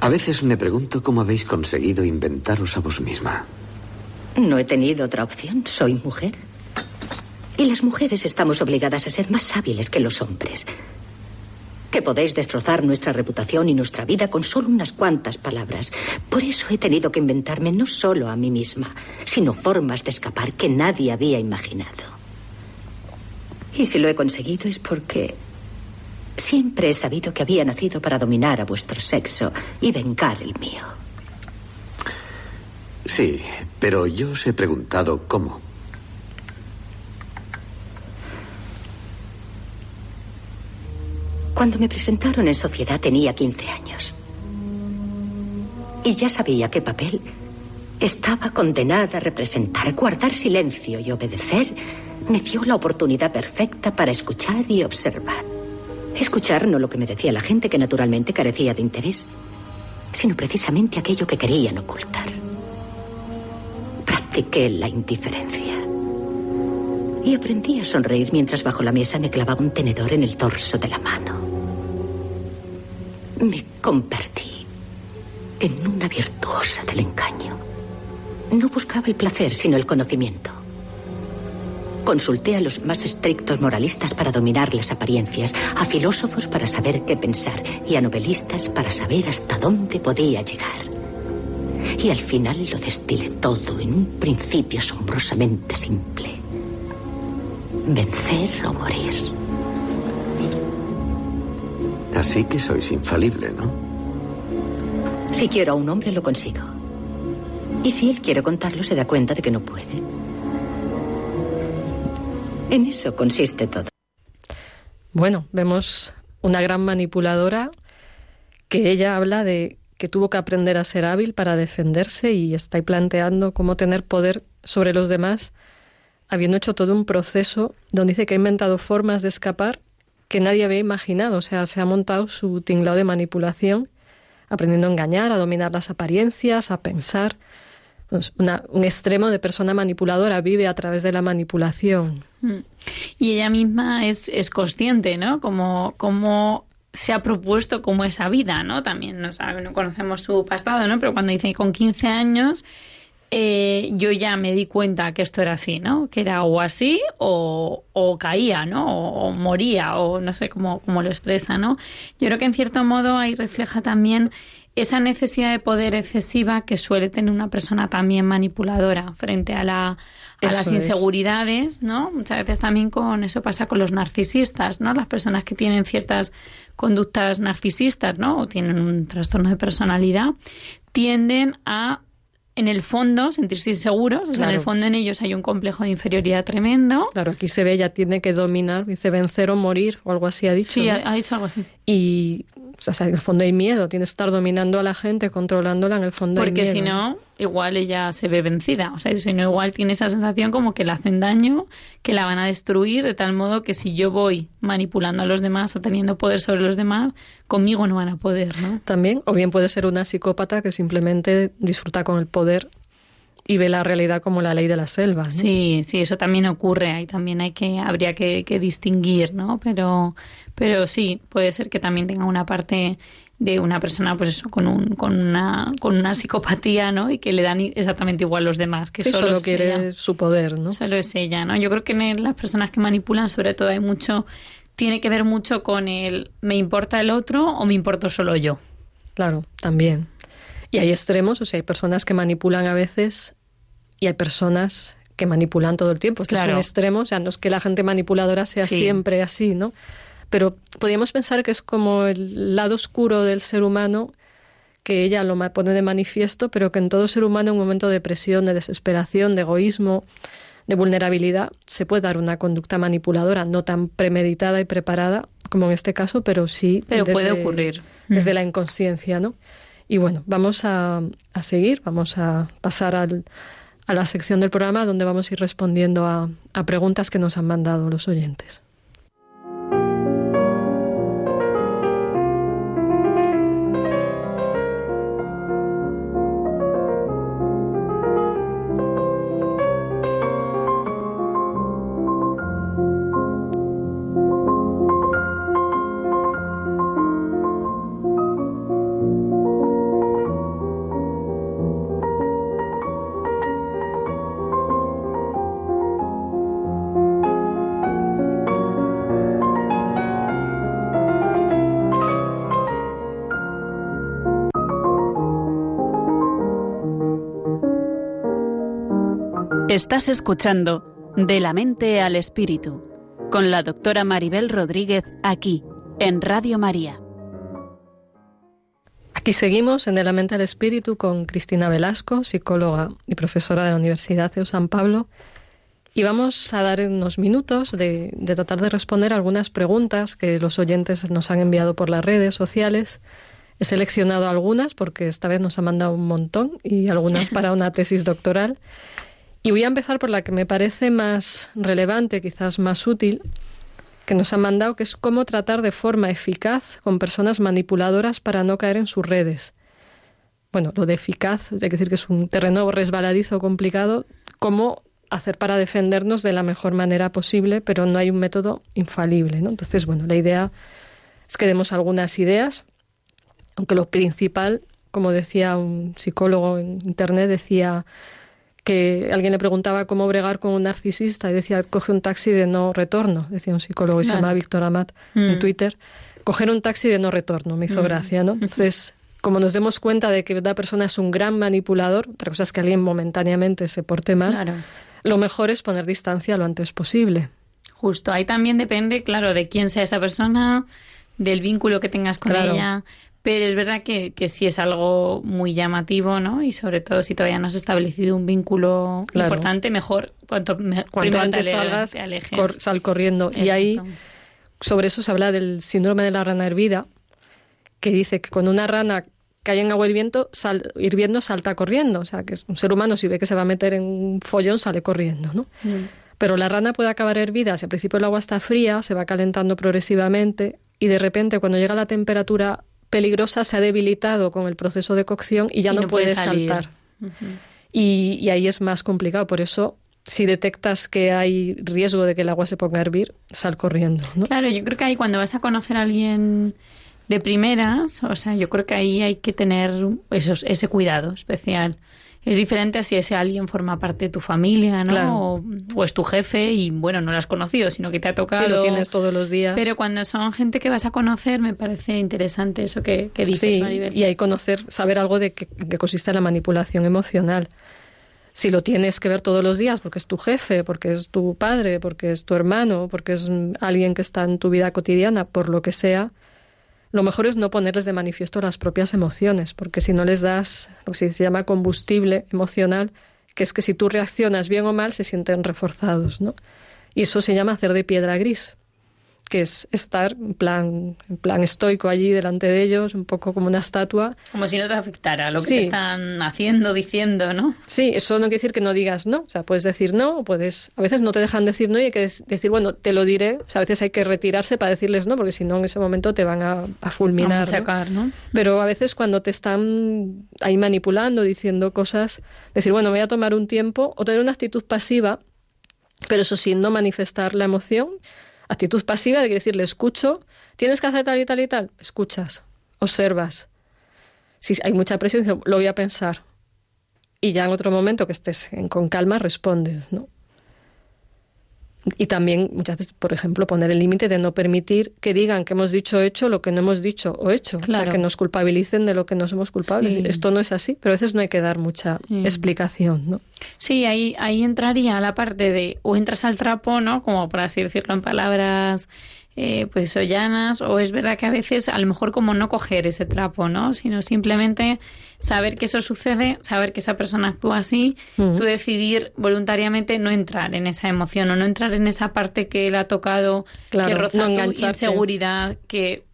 A veces me pregunto cómo habéis conseguido inventaros a vos misma. No he tenido otra opción. Soy mujer. Y las mujeres estamos obligadas a ser más hábiles que los hombres. Que podéis destrozar nuestra reputación y nuestra vida con solo unas cuantas palabras. Por eso he tenido que inventarme no solo a mí misma, sino formas de escapar que nadie había imaginado. Y si lo he conseguido es porque siempre he sabido que había nacido para dominar a vuestro sexo y vengar el mío. Sí, pero yo os he preguntado cómo. Cuando me presentaron en sociedad tenía 15 años. Y ya sabía qué papel estaba condenada a representar. Guardar silencio y obedecer me dio la oportunidad perfecta para escuchar y observar. Escuchar no lo que me decía la gente, que naturalmente carecía de interés, sino precisamente aquello que querían ocultar. Practiqué la indiferencia. Y aprendí a sonreír mientras bajo la mesa me clavaba un tenedor en el torso de la mano. Me convertí en una virtuosa del engaño. No buscaba el placer, sino el conocimiento. Consulté a los más estrictos moralistas para dominar las apariencias, a filósofos para saber qué pensar y a novelistas para saber hasta dónde podía llegar. Y al final lo destilé todo en un principio asombrosamente simple vencer o morir. Así que sois infalible, ¿no? Si quiero a un hombre, lo consigo. Y si él quiere contarlo, se da cuenta de que no puede. En eso consiste todo. Bueno, vemos una gran manipuladora que ella habla de que tuvo que aprender a ser hábil para defenderse y está planteando cómo tener poder sobre los demás habiendo hecho todo un proceso donde dice que ha inventado formas de escapar que nadie había imaginado. O sea, se ha montado su tinglado de manipulación, aprendiendo a engañar, a dominar las apariencias, a pensar. Pues un extremo de persona manipuladora vive a través de la manipulación. Mm. Y ella misma es, es consciente, ¿no? Como, como se ha propuesto como esa vida, ¿no? También no, sabe, no conocemos su pasado, ¿no? Pero cuando dice con 15 años eh, yo ya me di cuenta que esto era así, ¿no? Que era o así o, caía, ¿no? O, moría, o no sé cómo, cómo lo expresa, ¿no? Yo creo que en cierto modo ahí refleja también esa necesidad de poder excesiva que suele tener una persona también manipuladora frente a, la, a las inseguridades, ¿no? Muchas veces también con eso pasa con los narcisistas, ¿no? Las personas que tienen ciertas conductas narcisistas, ¿no? O tienen un trastorno de personalidad, tienden a en el fondo sentirse inseguros, o sea, en el fondo en ellos hay un complejo de inferioridad tremendo. Claro, aquí se ve, ella tiene que dominar, dice vencer o morir, o algo así ha dicho. Sí, ha, dicho algo así. Y, o sea, en el fondo hay miedo, tiene que estar dominando a la gente, controlándola, en el fondo Porque hay miedo. si no, igual ella se ve vencida, o sea, si no, igual tiene esa sensación como que le hacen daño, que la van a destruir, de tal modo que si yo voy manipulando a los demás o teniendo poder sobre los demás, conmigo no van a poder, ¿no? También, o bien puede ser una psicópata que simplemente disfruta con el poder y ve la realidad como la ley de la selva. Sí, sí, eso también ocurre. Ahí también hay que, habría que, distinguir, ¿no? Pero, pero sí, puede ser que también tenga una parte de una persona, pues eso, con, un, con, una, con una psicopatía, ¿no? Y que le dan exactamente igual los demás, que solo, quiere su poder, ¿no? Solo es ella, ¿no? Yo creo que en las personas que manipulan, sobre todo, hay mucho, tiene que ver mucho con el me importa el otro o me importo solo yo. Claro, también. Y hay extremos, o sea, hay personas que manipulan a veces y hay personas que manipulan todo el tiempo. Esto es un extremo, o sea, no es que la gente manipuladora sea siempre así, ¿no? Pero podríamos pensar que es como el lado oscuro del ser humano que ella lo pone de manifiesto, pero que en todo ser humano en un momento de depresión, de desesperación, de egoísmo, de vulnerabilidad, se puede dar una conducta manipuladora, no tan premeditada y preparada como en este caso, pero sí. Pero puede ocurrir. Desde mm. la inconsciencia, ¿no? Y bueno, vamos a, seguir, vamos a pasar al, a la sección del programa donde vamos a ir respondiendo a, a preguntas que nos han mandado los oyentes. Estás escuchando De la mente al espíritu con la doctora Maribel Rodríguez aquí en Radio María. Aquí seguimos en De la mente al espíritu con Cristina Velasco, psicóloga y profesora de la Universidad de San Pablo. Y vamos a dar unos minutos de, de tratar de responder algunas preguntas que los oyentes nos han enviado por las redes sociales. He seleccionado algunas porque esta vez nos ha mandado un montón y algunas para una tesis doctoral. Y voy a empezar por la que me parece más relevante, quizás más útil, que nos ha mandado, que es cómo tratar de forma eficaz con personas manipuladoras para no caer en sus redes. Bueno, lo de eficaz, hay que decir que es un terreno resbaladizo complicado, cómo hacer para defendernos de la mejor manera posible, pero no hay un método infalible. ¿no? Entonces, bueno, la idea es que demos algunas ideas, aunque lo principal, como decía un psicólogo en Internet, decía, que alguien le preguntaba cómo bregar con un narcisista y decía, coge un taxi de no retorno, decía un psicólogo y se llama Víctor Amat en mm. Twitter. Coger un taxi de no retorno, me hizo mm. gracia, ¿no? Entonces, como nos demos cuenta de que una persona es un gran manipulador, otra cosa es que alguien momentáneamente se porte mal, lo mejor es poner distancia lo antes posible. Justo, ahí también depende, claro, de quién sea esa persona, del vínculo que tengas con ella, pero es verdad que, que sí es algo muy llamativo, ¿no? Y sobre todo si todavía no has establecido un vínculo importante, mejor cuanto, Cuanto antes salgas, sal corriendo. Y ahí, sobre eso se habla del síndrome de la rana hervida, que dice que cuando una rana cae en agua hirviendo, sal, hirviendo salta corriendo. O sea, que un ser humano si ve que se va a meter en un follón sale corriendo, ¿no? Mm. Pero la rana puede acabar hervida si al principio el agua está fría, se va calentando progresivamente y de repente cuando llega la temperatura peligrosa se ha debilitado con el proceso de cocción y ya no, puede, saltar. y, ahí es más complicado. Por eso, si detectas que hay riesgo de que el agua se ponga a hervir, sal corriendo. Claro, yo creo que ahí cuando vas a conocer a alguien de primeras, o sea, yo creo que ahí hay que tener esos, ese cuidado especial es diferente si ese alguien forma parte de tu familia, ¿no? O, es tu jefe y, bueno, no lo has conocido, sino que te ha tocado. Sí, lo tienes todos los días. Pero cuando son gente que vas a conocer, me parece interesante eso que, que dices, sí, Y hay conocer, saber algo de qué consiste la manipulación emocional. Si lo tienes que ver todos los días porque es tu jefe, porque es tu padre, porque es tu hermano, porque es alguien que está en tu vida cotidiana, por lo que sea, lo mejor es no ponerles de manifiesto las propias emociones, porque si no les das lo que se llama combustible emocional, que es que si tú reaccionas bien o mal, se sienten reforzados, ¿no? Y eso se llama hacer de piedra gris que es estar en plan, en plan estoico allí delante de ellos, un poco como una estatua. Como si no te afectara lo que te están haciendo, diciendo, ¿no? Sí, eso no quiere decir que no digas no. O sea, puedes decir no, o puedes. A veces no te dejan decir no y hay que decir, bueno, te lo diré. O sea, a veces hay que retirarse para decirles no, porque si no, en ese momento te van a, fulminar. A ¿no? Pero a veces cuando te están ahí manipulando, diciendo cosas, decir, bueno, voy a tomar un tiempo, o tener una actitud pasiva, pero eso sí, no manifestar la emoción Actitud pasiva de decir, le escucho, tienes que hacer tal y tal y tal, escuchas, observas. Si hay mucha presión, lo voy a pensar. Y ya en otro momento que estés con calma, respondes, ¿no? Y también muchas veces, por ejemplo, poner el límite de no permitir que digan que hemos dicho o hecho lo que no hemos dicho o hecho. Claro. que nos culpabilicen de lo que no somos culpables. Esto no es así, pero a veces no hay que dar mucha explicación, ¿no? Sí, ahí, ahí entraría la parte de o entras al trapo, ¿no? Como por así decirlo en palabras eh, pues eso, llanas, o es verdad que a veces a lo mejor como no coger ese trapo, ¿no? Sino simplemente saber que eso sucede, saber que esa persona actúa así, tú decidir voluntariamente no entrar en esa emoción o no entrar en esa parte que él ha tocado, que roza tu inseguridad, que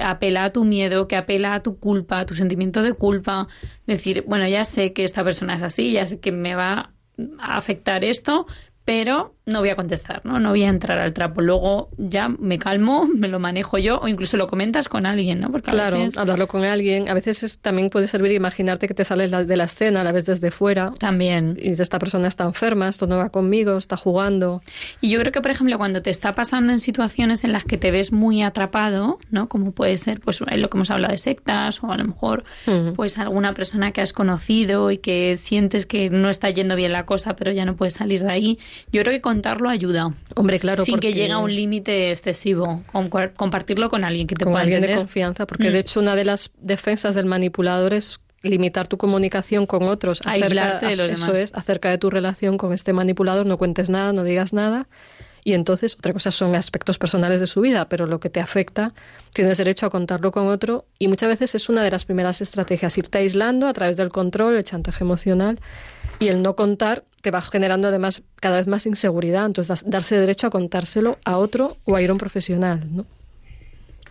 apela a tu miedo, que apela a tu culpa, a tu sentimiento de culpa, decir, bueno, ya sé que esta persona es así, ya sé que me va a afectar esto, pero no voy a contestar, ¿no? No voy a entrar al trapo. Luego ya me calmo, me lo manejo yo o incluso lo comentas con alguien, ¿no? Porque claro, hablarlo con alguien. A veces también puede servir imaginarte que te sales de la escena a la vez desde fuera. También. Y esta persona está enferma, esto no va conmigo, está jugando. Y yo creo que, por ejemplo, cuando te está pasando en situaciones en las que te ves muy atrapado, ¿no? Como puede ser, pues, lo que hemos hablado de sectas o a lo mejor, pues, alguna persona que has conocido y que sientes que no está yendo bien la cosa, pero ya no puedes salir de ahí. Yo creo que con contarlo ayuda. Hombre, claro. Sin que llegue a un límite excesivo. compartirlo con alguien que te con pueda alguien de confianza. Porque de mm. hecho, una de las defensas del manipulador es limitar tu comunicación con otros. Aislarte de los eso es, acerca de tu relación con este manipulador. No cuentes nada, no digas nada. Y entonces, otra cosa son aspectos personales de su vida, pero lo que te afecta, tienes derecho a contarlo con otro. Y muchas veces es una de las primeras estrategias, irte aislando a través del control, el chantaje emocional y el no contar te va generando además cada vez más inseguridad. Entonces, darse derecho a contárselo a otro o a ir a un profesional, ¿no?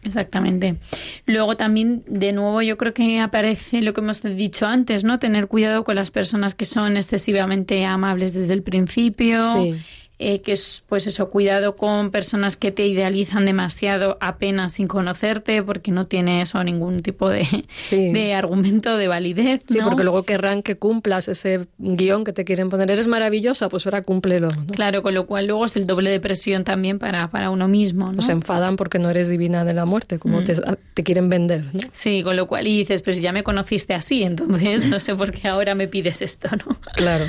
Exactamente. Luego también, de nuevo, yo creo que aparece lo que hemos dicho antes, ¿no? Tener cuidado con las personas que son excesivamente amables desde el principio. Sí eh, que es pues eso, cuidado con personas que te idealizan demasiado apenas sin conocerte porque no tiene eso ningún tipo de, de argumento de validez. Sí, porque luego querrán que cumplas ese guion que te quieren poner. Eres maravillosa, pues ahora cúmplelo. Claro, con lo cual luego es el doble de presión también para, para uno mismo. ¿no? se enfadan porque no eres divina de la muerte, como mm. te, te, quieren vender. ¿no? Sí, con lo cual y dices, pues ya me conociste así, entonces no sé por qué ahora me pides esto, ¿no? Claro.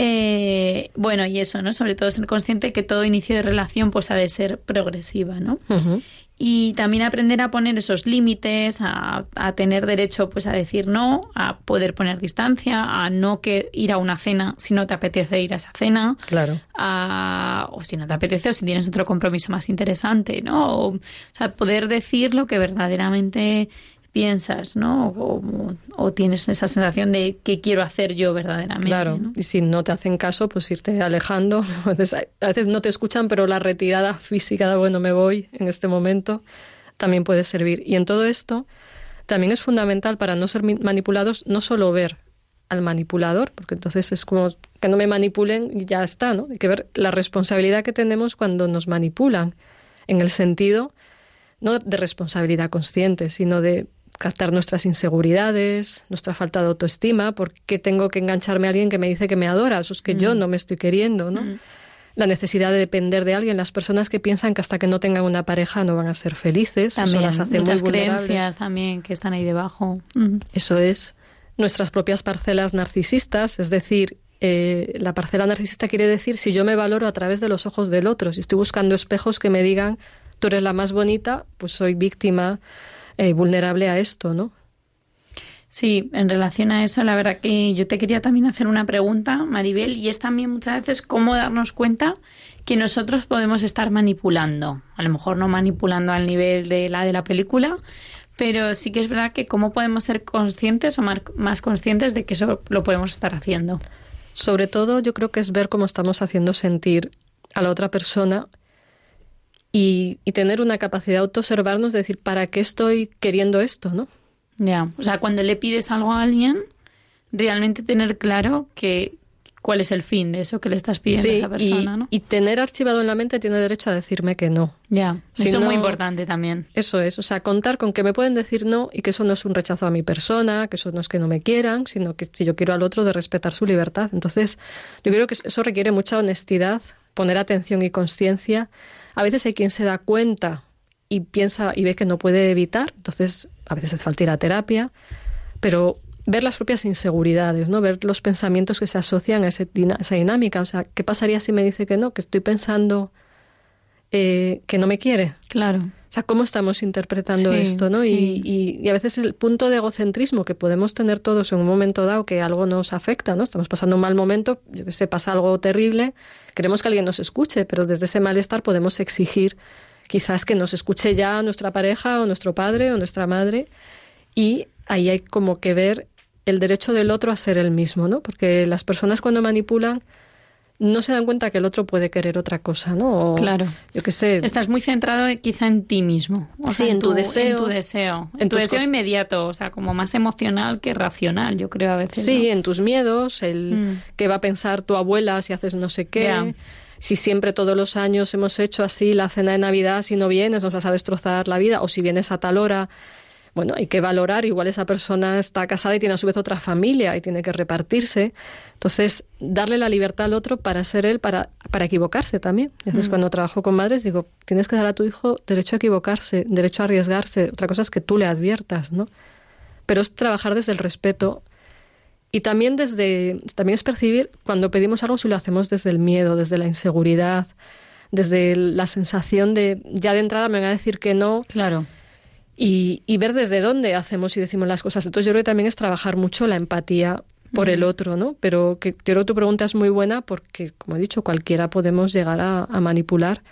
Eh, bueno, y eso, ¿no? Sobre todo ser consciente que todo inicio de relación pues ha de ser progresiva, ¿no? Y también aprender a poner esos límites, a, tener derecho pues a decir no, a poder poner distancia, a no que ir a una cena si no te apetece ir a esa cena. Claro. o si no te apetece o si tienes otro compromiso más interesante, ¿no? o sea, poder decir lo que verdaderamente piensas, ¿no? O, tienes esa sensación de qué quiero hacer yo verdaderamente. Claro, y si no te hacen caso, pues irte alejando. A veces, no te escuchan, pero la retirada física de, bueno, me voy en este momento, también puede servir. Y en todo esto, también es fundamental para no ser manipulados, no solo ver al manipulador, porque entonces es como que no me manipulen y ya está, ¿no? Hay que ver la responsabilidad que tenemos cuando nos manipulan, en el sentido no de responsabilidad consciente, sino de captar nuestras inseguridades, nuestra falta de autoestima, porque tengo que engancharme a alguien que me dice que me adora, eso es que yo mm. no me estoy queriendo, ¿no? Mm. La necesidad de depender de alguien, las personas que piensan que hasta que no tengan una pareja no van a ser felices, también, eso las hace muchas muy creencias también que están ahí debajo. Mm. Eso es nuestras propias parcelas narcisistas, es decir, eh, la parcela narcisista quiere decir si yo me valoro a través de los ojos del otro, si estoy buscando espejos que me digan tú eres la más bonita, pues soy víctima eh, vulnerable a esto, ¿no? Sí, en relación a eso, la verdad que yo te quería también hacer una pregunta, Maribel, y es también muchas veces cómo darnos cuenta que nosotros podemos estar manipulando. A lo mejor no manipulando al nivel de la de la película, pero sí que es verdad que cómo podemos ser conscientes o más conscientes de que eso lo podemos estar haciendo. Sobre todo yo creo que es ver cómo estamos haciendo sentir a la otra persona y, y tener una capacidad de autoobservarnos, de decir, ¿para qué estoy queriendo esto? ¿no? Ya, o sea, cuando le pides algo a alguien, realmente tener claro que, cuál es el fin de eso que le estás pidiendo a esa persona, y, ¿no? Y tener archivado en la mente tiene derecho a decirme que no. Ya, eso es muy importante también. Eso es, o sea, contar con que me pueden decir no y que eso no es un rechazo a mi persona, que eso no es que no me quieran, sino que si yo quiero al otro de respetar su libertad. Entonces, yo creo que eso requiere mucha honestidad, poner atención y conciencia. A veces hay quien se da cuenta y piensa y ve que no puede evitar, entonces a veces hace falta ir a terapia, pero ver las propias inseguridades, ¿no? Ver los pensamientos que se asocian a, esa dinámica. O sea, ¿qué pasaría si me dice que no? Que estoy pensando eh, que no me quiere. Claro. O sea, ¿cómo estamos interpretando esto, no? Y, y, a veces el punto de egocentrismo que podemos tener todos en un momento dado que algo nos afecta, ¿no? Estamos pasando un mal momento, yo que sé, pasa algo terrible, queremos que alguien nos escuche, pero desde ese malestar podemos exigir quizás que nos escuche ya nuestra pareja o nuestro padre o nuestra madre y ahí hay como que ver el derecho del otro a ser el mismo, ¿no? Porque las personas cuando manipulan no se dan cuenta que el otro puede querer otra cosa, ¿no? claro. Yo qué sé. Estás muy centrado quizá en ti mismo. O sí, en, tu, deseo. En tu deseo. En, tu deseo inmediato, o sea, como más emocional que racional, yo creo a veces. Sí, en tus miedos, el mm. que va a pensar tu abuela si haces no sé qué. Si siempre todos los años hemos hecho así la cena de Navidad, si no vienes nos vas a destrozar la vida, o si vienes a tal hora bueno, hay que valorar, igual esa persona está casada y tiene a su vez otra familia y tiene que repartirse. Entonces, darle la libertad al otro para ser él, para, para equivocarse también. Entonces, mm. cuando trabajo con madres, digo, tienes que dar a tu hijo derecho a equivocarse, derecho a arriesgarse. Otra cosa es que tú le adviertas, ¿no? Pero es trabajar desde el respeto y también desde, también es percibir cuando pedimos algo si lo hacemos desde el miedo, desde la inseguridad, desde la sensación de ya de entrada me van a decir que no. Claro y, ver desde dónde hacemos y decimos las cosas. Entonces yo creo que también es trabajar mucho la empatía por el otro, ¿no? Pero que creo que tu pregunta es muy buena porque, como he dicho, cualquiera podemos llegar a, manipular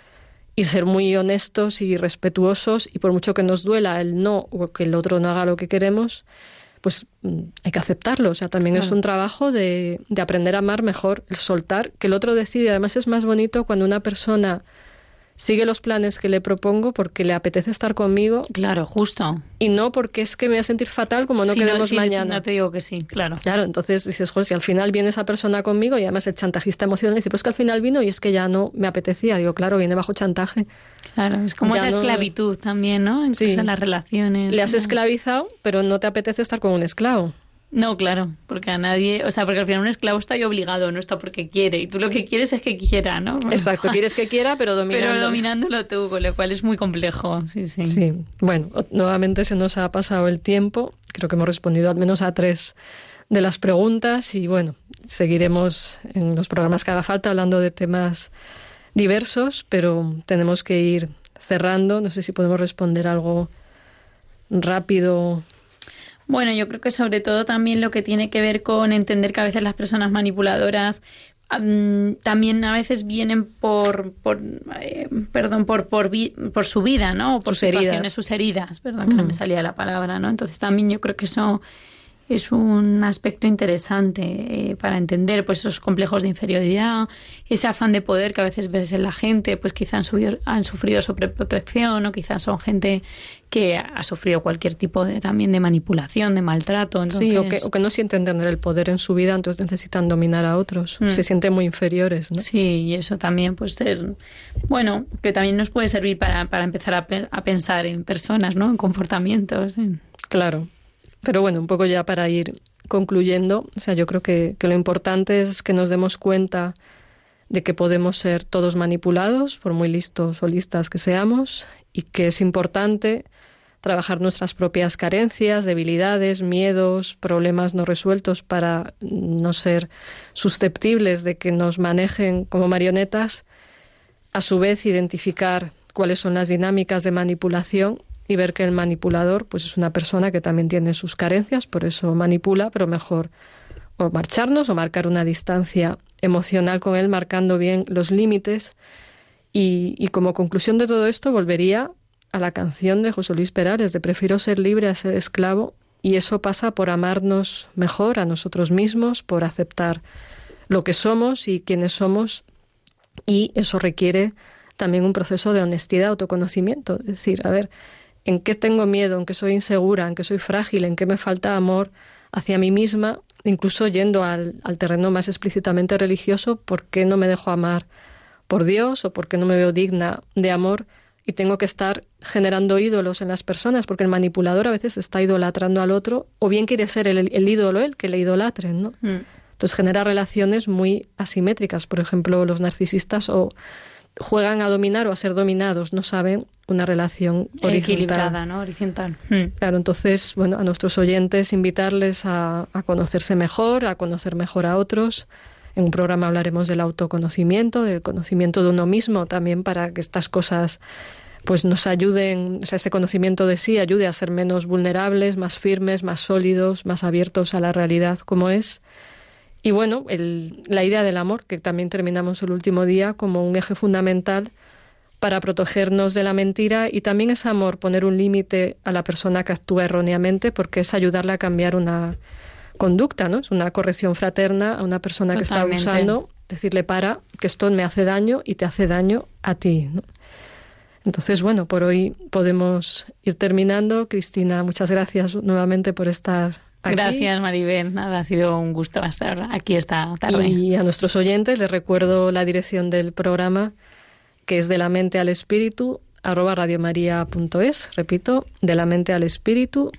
y ser muy honestos y respetuosos y por mucho que nos duela el no o que el otro no haga lo que queremos, pues mm, hay que aceptarlo. O sea, también es un trabajo de, de aprender a amar mejor, el soltar, que el otro decide. Además es más bonito cuando una persona sigue los planes que le propongo porque le apetece estar conmigo. Claro, justo. Y no porque es que me voy a sentir fatal como no queremos mañana. No te digo que sí, claro. Claro, entonces dices, joder, si al final viene esa persona conmigo y además el chantajista emocional dice, pues que al final vino y es que ya no me apetecía. Digo, claro, viene bajo chantaje. Claro, es como esa esclavitud también, ¿no? Incluso en las relaciones. Le has esclavizado, pero no te apetece estar con un esclavo. No, claro, porque a nadie, o sea, porque al final un esclavo está ahí obligado, no está porque quiere, y tú lo que quieres es que quiera, ¿no? Exacto, quieres que quiera, pero dominándolo. Pero dominándolo tú, con lo cual es muy complejo, sí, sí. Sí, bueno, nuevamente se nos ha pasado el tiempo, creo que hemos respondido al menos a tres de las preguntas y bueno, seguiremos en los programas que haga falta hablando de temas diversos, pero tenemos que ir cerrando, no sé si podemos responder algo rápido bueno, yo creo que sobre todo también lo que tiene que ver con entender que a veces las personas manipuladoras también a veces vienen por, por eh, perdón por por, por su vida no por sus situaciones sus heridas perdón que no me salía la palabra no entonces también yo creo que eso es un aspecto interesante eh, para entender pues esos complejos de inferioridad, ese afán de poder que a veces ves en la gente, pues quizá han, subido, han sufrido sobreprotección o quizás son gente que ha sufrido cualquier tipo de también de manipulación, de maltrato. Sí, o que, o que, no sienten tener el poder en su vida, entonces necesitan dominar a otros, mm. se sienten muy inferiores. ¿no? Sí, y eso también pues ser, bueno, que también nos puede servir para, para empezar a, a pensar en personas, ¿no? En comportamientos. Claro. Pero bueno, un poco ya para ir concluyendo, o sea, yo creo que, lo importante es que nos demos cuenta de que podemos ser todos manipulados, por muy listos o listas que seamos, y que es importante trabajar nuestras propias carencias, debilidades, miedos, problemas no resueltos para no ser susceptibles de que nos manejen como marionetas, a su vez identificar cuáles son las dinámicas de manipulación y ver que el manipulador pues es una persona que también tiene sus carencias, por eso manipula, pero mejor o marcharnos o marcar una distancia emocional con él, marcando bien los límites. Y, como conclusión de todo esto, volvería a la canción de José Luis Perales de Prefiero ser libre a ser esclavo, y eso pasa por amarnos mejor a nosotros mismos, por aceptar lo que somos y quiénes somos, y eso requiere también un proceso de honestidad, autoconocimiento, es decir, a ver, ¿en qué tengo miedo? ¿En qué soy insegura? ¿En qué soy frágil? ¿En qué me falta amor hacia mí misma? incluso yendo al, terreno más explícitamente religioso, ¿por qué no me dejo amar por Dios o por qué no me veo digna de amor? Y tengo que estar generando ídolos en las personas, porque el manipulador a veces está idolatrando al otro, o bien quiere ser el, ídolo el que le idolatren, ¿no? Mm. Entonces genera relaciones muy asimétricas. Por ejemplo, los narcisistas o juegan a dominar o a ser dominados, no saben una relación equilibrada, ¿no? Horizontal. Hmm. Claro, entonces, bueno, a nuestros oyentes invitarles a, a, conocerse mejor, a conocer mejor a otros. En un programa hablaremos del autoconocimiento, del conocimiento de uno mismo también para que estas cosas pues nos ayuden, o sea, ese conocimiento de sí ayude a ser menos vulnerables, más firmes, más sólidos, más abiertos a la realidad como es y bueno, la idea del amor, que también terminamos el último día como un eje fundamental para protegernos de la mentira y también es amor, poner un límite a la persona que actúa erróneamente porque es ayudarle a cambiar una conducta, ¿no? Es una corrección fraterna a una persona que está abusando, decirle para, que esto me hace daño y te hace daño a ti, Entonces, bueno, por hoy podemos ir terminando. Cristina, muchas gracias nuevamente por estar Gracias, Maribel. Nada, ha sido un gusto estar aquí esta tarde. Y a nuestros oyentes les recuerdo la dirección del programa, que es de la mente al espíritu, arroba radiomaria.es. Repito, de la mente al espíritu,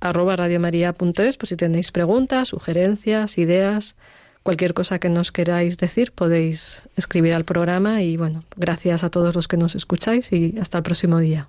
arroba radiomaria.es, por si tenéis preguntas, sugerencias, ideas, cualquier cosa que nos queráis decir, podéis escribir al programa. Y bueno, gracias a todos los que nos escucháis y hasta el próximo día.